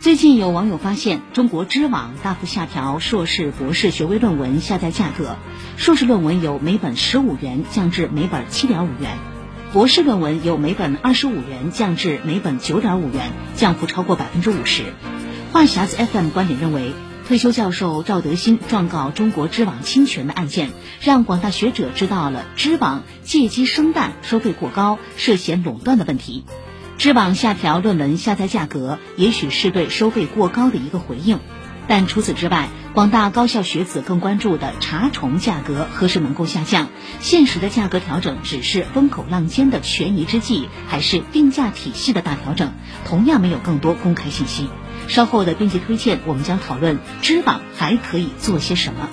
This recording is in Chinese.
最近有网友发现，中国知网大幅下调硕士、博士学位论文下载价格，硕士论文由每本十五元降至每本七点五元，博士论文由每本二十五元降至每本九点五元，降幅超过百分之五十。话匣子 FM 观点认为，退休教授赵德新状告中国知网侵权的案件，让广大学者知道了知网借机生蛋、收费过高、涉嫌垄断的问题。知网下调论文下载价格，也许是对收费过高的一个回应，但除此之外，广大高校学子更关注的查重价格何时能够下降？现实的价格调整只是风口浪尖的权宜之计，还是定价体系的大调整？同样没有更多公开信息。稍后的编辑推荐，我们将讨论知网还可以做些什么。